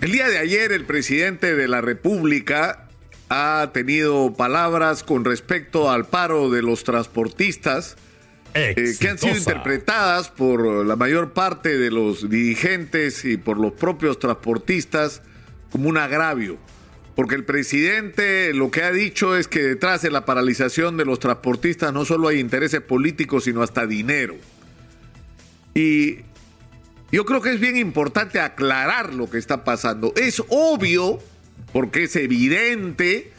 El día de ayer el presidente de la República ha tenido palabras con respecto al paro de los transportistas eh, que han sido interpretadas por la mayor parte de los dirigentes y por los propios transportistas como un agravio. Porque el presidente lo que ha dicho es que detrás de la paralización de los transportistas no solo hay intereses políticos, sino hasta dinero. Y yo creo que es bien importante aclarar lo que está pasando. Es obvio, porque es evidente,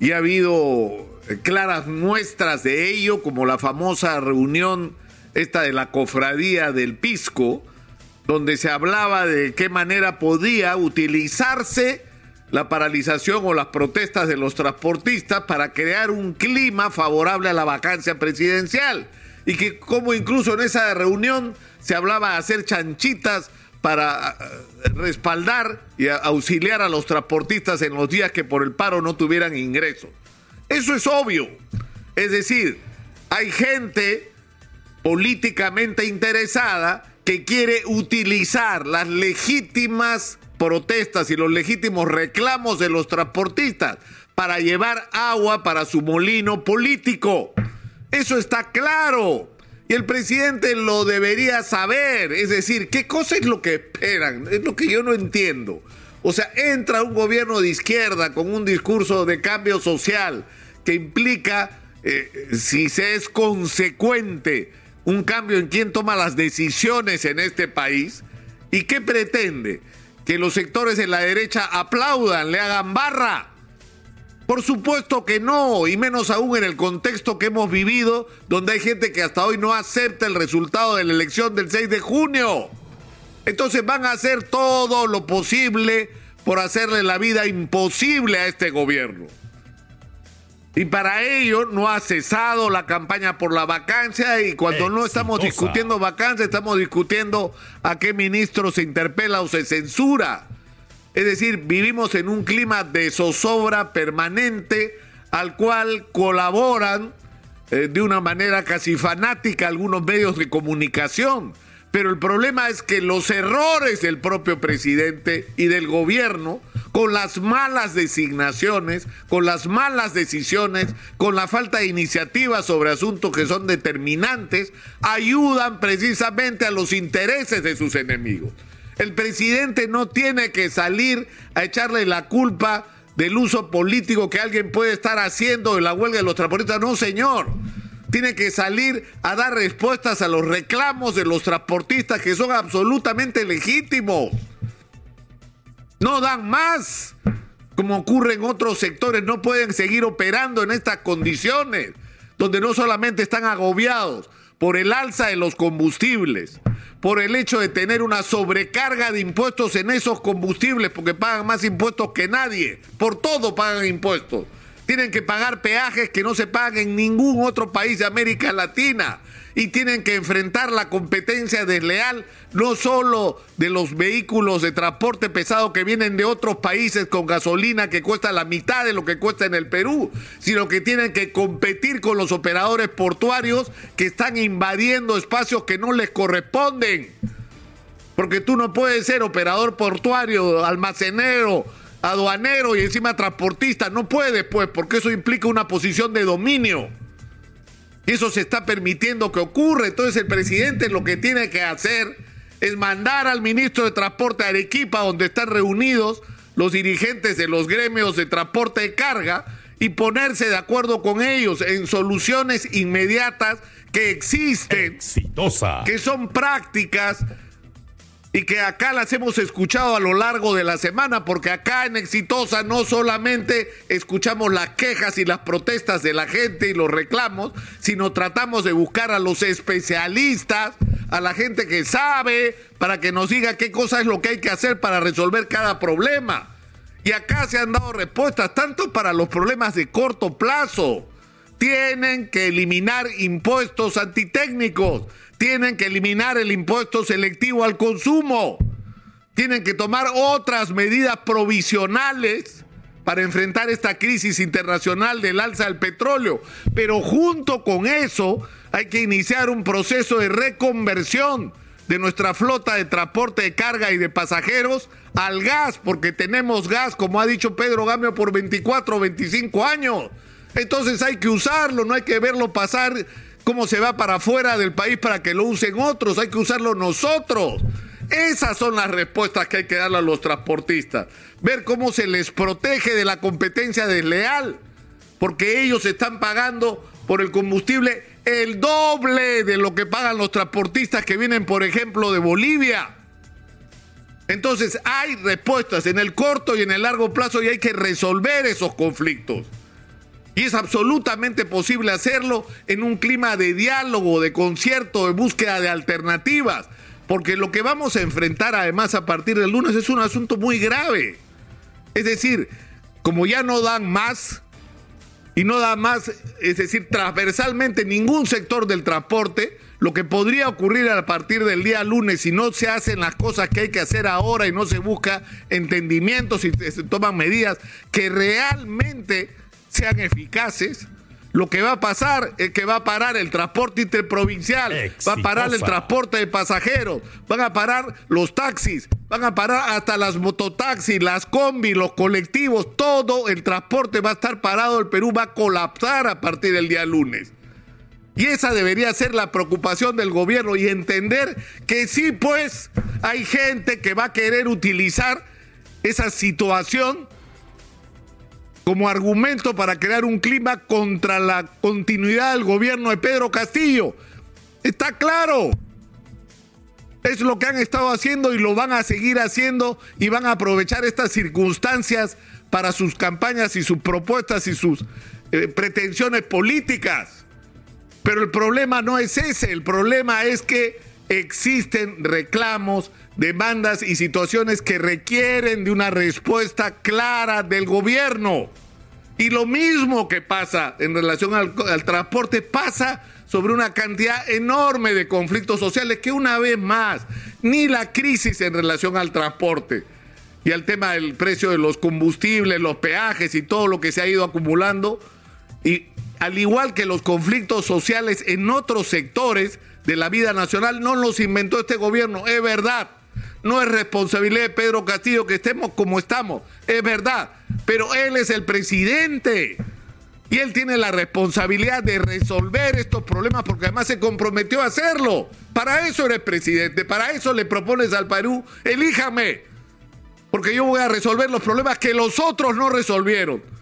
y ha habido claras muestras de ello, como la famosa reunión esta de la cofradía del Pisco, donde se hablaba de qué manera podía utilizarse la paralización o las protestas de los transportistas para crear un clima favorable a la vacancia presidencial. Y que como incluso en esa reunión se hablaba hacer chanchitas para eh, respaldar y auxiliar a los transportistas en los días que por el paro no tuvieran ingreso. Eso es obvio. Es decir, hay gente políticamente interesada que quiere utilizar las legítimas protestas y los legítimos reclamos de los transportistas para llevar agua para su molino político. Eso está claro. Y el presidente lo debería saber. Es decir, ¿qué cosa es lo que esperan? Es lo que yo no entiendo. O sea, entra un gobierno de izquierda con un discurso de cambio social que implica, eh, si se es consecuente, un cambio en quién toma las decisiones en este país. ¿Y qué pretende? Que los sectores de la derecha aplaudan, le hagan barra. Por supuesto que no, y menos aún en el contexto que hemos vivido, donde hay gente que hasta hoy no acepta el resultado de la elección del 6 de junio. Entonces van a hacer todo lo posible por hacerle la vida imposible a este gobierno. Y para ello no ha cesado la campaña por la vacancia y cuando no estamos discutiendo vacancia, estamos discutiendo a qué ministro se interpela o se censura. Es decir, vivimos en un clima de zozobra permanente al cual colaboran eh, de una manera casi fanática algunos medios de comunicación. Pero el problema es que los errores del propio presidente y del gobierno, con las malas designaciones, con las malas decisiones, con la falta de iniciativa sobre asuntos que son determinantes, ayudan precisamente a los intereses de sus enemigos. El presidente no tiene que salir a echarle la culpa del uso político que alguien puede estar haciendo en la huelga de los transportistas. No, señor. Tiene que salir a dar respuestas a los reclamos de los transportistas que son absolutamente legítimos. No dan más. Como ocurre en otros sectores, no pueden seguir operando en estas condiciones, donde no solamente están agobiados por el alza de los combustibles, por el hecho de tener una sobrecarga de impuestos en esos combustibles, porque pagan más impuestos que nadie, por todo pagan impuestos. Tienen que pagar peajes que no se pagan en ningún otro país de América Latina y tienen que enfrentar la competencia desleal no solo de los vehículos de transporte pesado que vienen de otros países con gasolina que cuesta la mitad de lo que cuesta en el Perú, sino que tienen que competir con los operadores portuarios que están invadiendo espacios que no les corresponden. Porque tú no puedes ser operador portuario, almacenero, aduanero y encima transportista. No puede, pues, porque eso implica una posición de dominio. Y eso se está permitiendo que ocurra. Entonces el presidente lo que tiene que hacer es mandar al ministro de Transporte a Arequipa, donde están reunidos los dirigentes de los gremios de transporte de carga, y ponerse de acuerdo con ellos en soluciones inmediatas que existen, Exitosa. que son prácticas y que acá las hemos escuchado a lo largo de la semana, porque acá en Exitosa no solamente escuchamos las quejas y las protestas de la gente y los reclamos, sino tratamos de buscar a los especialistas, a la gente que sabe, para que nos diga qué cosa es lo que hay que hacer para resolver cada problema. Y acá se han dado respuestas tanto para los problemas de corto plazo. Tienen que eliminar impuestos antitécnicos tienen que eliminar el impuesto selectivo al consumo. Tienen que tomar otras medidas provisionales para enfrentar esta crisis internacional del alza del petróleo. Pero junto con eso hay que iniciar un proceso de reconversión de nuestra flota de transporte de carga y de pasajeros al gas, porque tenemos gas, como ha dicho Pedro Gamio, por 24 o 25 años. Entonces hay que usarlo, no hay que verlo pasar cómo se va para afuera del país para que lo usen otros, hay que usarlo nosotros. Esas son las respuestas que hay que darle a los transportistas. Ver cómo se les protege de la competencia desleal, porque ellos están pagando por el combustible el doble de lo que pagan los transportistas que vienen, por ejemplo, de Bolivia. Entonces hay respuestas en el corto y en el largo plazo y hay que resolver esos conflictos. Y es absolutamente posible hacerlo en un clima de diálogo, de concierto, de búsqueda de alternativas. Porque lo que vamos a enfrentar además a partir del lunes es un asunto muy grave. Es decir, como ya no dan más, y no da más, es decir, transversalmente ningún sector del transporte, lo que podría ocurrir a partir del día lunes si no se hacen las cosas que hay que hacer ahora y no se busca entendimientos y se toman medidas que realmente sean eficaces, lo que va a pasar es que va a parar el transporte interprovincial, va a parar el transporte de pasajeros, van a parar los taxis, van a parar hasta las mototaxis, las combi, los colectivos, todo el transporte va a estar parado, el Perú va a colapsar a partir del día lunes. Y esa debería ser la preocupación del gobierno y entender que sí, pues hay gente que va a querer utilizar esa situación como argumento para crear un clima contra la continuidad del gobierno de Pedro Castillo. Está claro. Es lo que han estado haciendo y lo van a seguir haciendo y van a aprovechar estas circunstancias para sus campañas y sus propuestas y sus eh, pretensiones políticas. Pero el problema no es ese, el problema es que existen reclamos, demandas y situaciones que requieren de una respuesta clara del gobierno. Y lo mismo que pasa en relación al, transporte pasa sobre una cantidad enorme de conflictos sociales que una vez más, ni la crisis en relación al transporte y al tema del precio de los combustibles, los peajes y todo lo que se ha ido acumulando, y al igual que los conflictos sociales en otros sectores de la vida nacional, no los inventó este gobierno, es verdad. No es responsabilidad de Pedro Castillo que estemos como estamos, es verdad, pero él es el presidente y él tiene la responsabilidad de resolver estos problemas porque además se comprometió a hacerlo. Para eso eres presidente, para eso le propones al Perú, elíjame, porque yo voy a resolver los problemas que los otros no resolvieron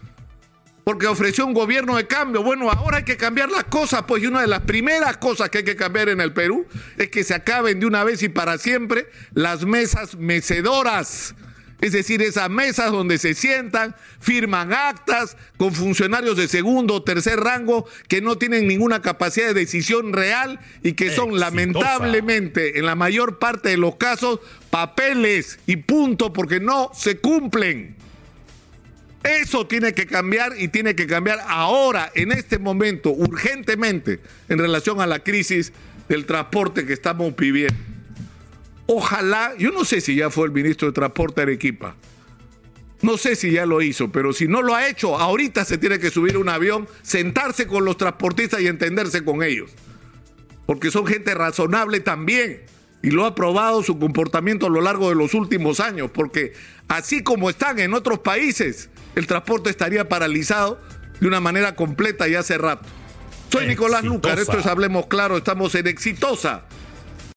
porque ofreció un gobierno de cambio. Bueno, ahora hay que cambiar las cosas, pues y una de las primeras cosas que hay que cambiar en el Perú es que se acaben de una vez y para siempre las mesas mecedoras. Es decir, esas mesas donde se sientan, firman actas con funcionarios de segundo o tercer rango que no tienen ninguna capacidad de decisión real y que son lamentablemente, en la mayor parte de los casos, papeles y punto porque no se cumplen. Eso tiene que cambiar y tiene que cambiar ahora, en este momento, urgentemente, en relación a la crisis del transporte que estamos viviendo. Ojalá, yo no sé si ya fue el ministro de Transporte Arequipa. No sé si ya lo hizo, pero si no lo ha hecho, ahorita se tiene que subir un avión, sentarse con los transportistas y entenderse con ellos. Porque son gente razonable también. Y lo ha probado su comportamiento a lo largo de los últimos años. Porque así como están en otros países, el transporte estaría paralizado de una manera completa y hace rato. Soy Nicolás Lucar, esto es Hablemos Claro, estamos en Exitosa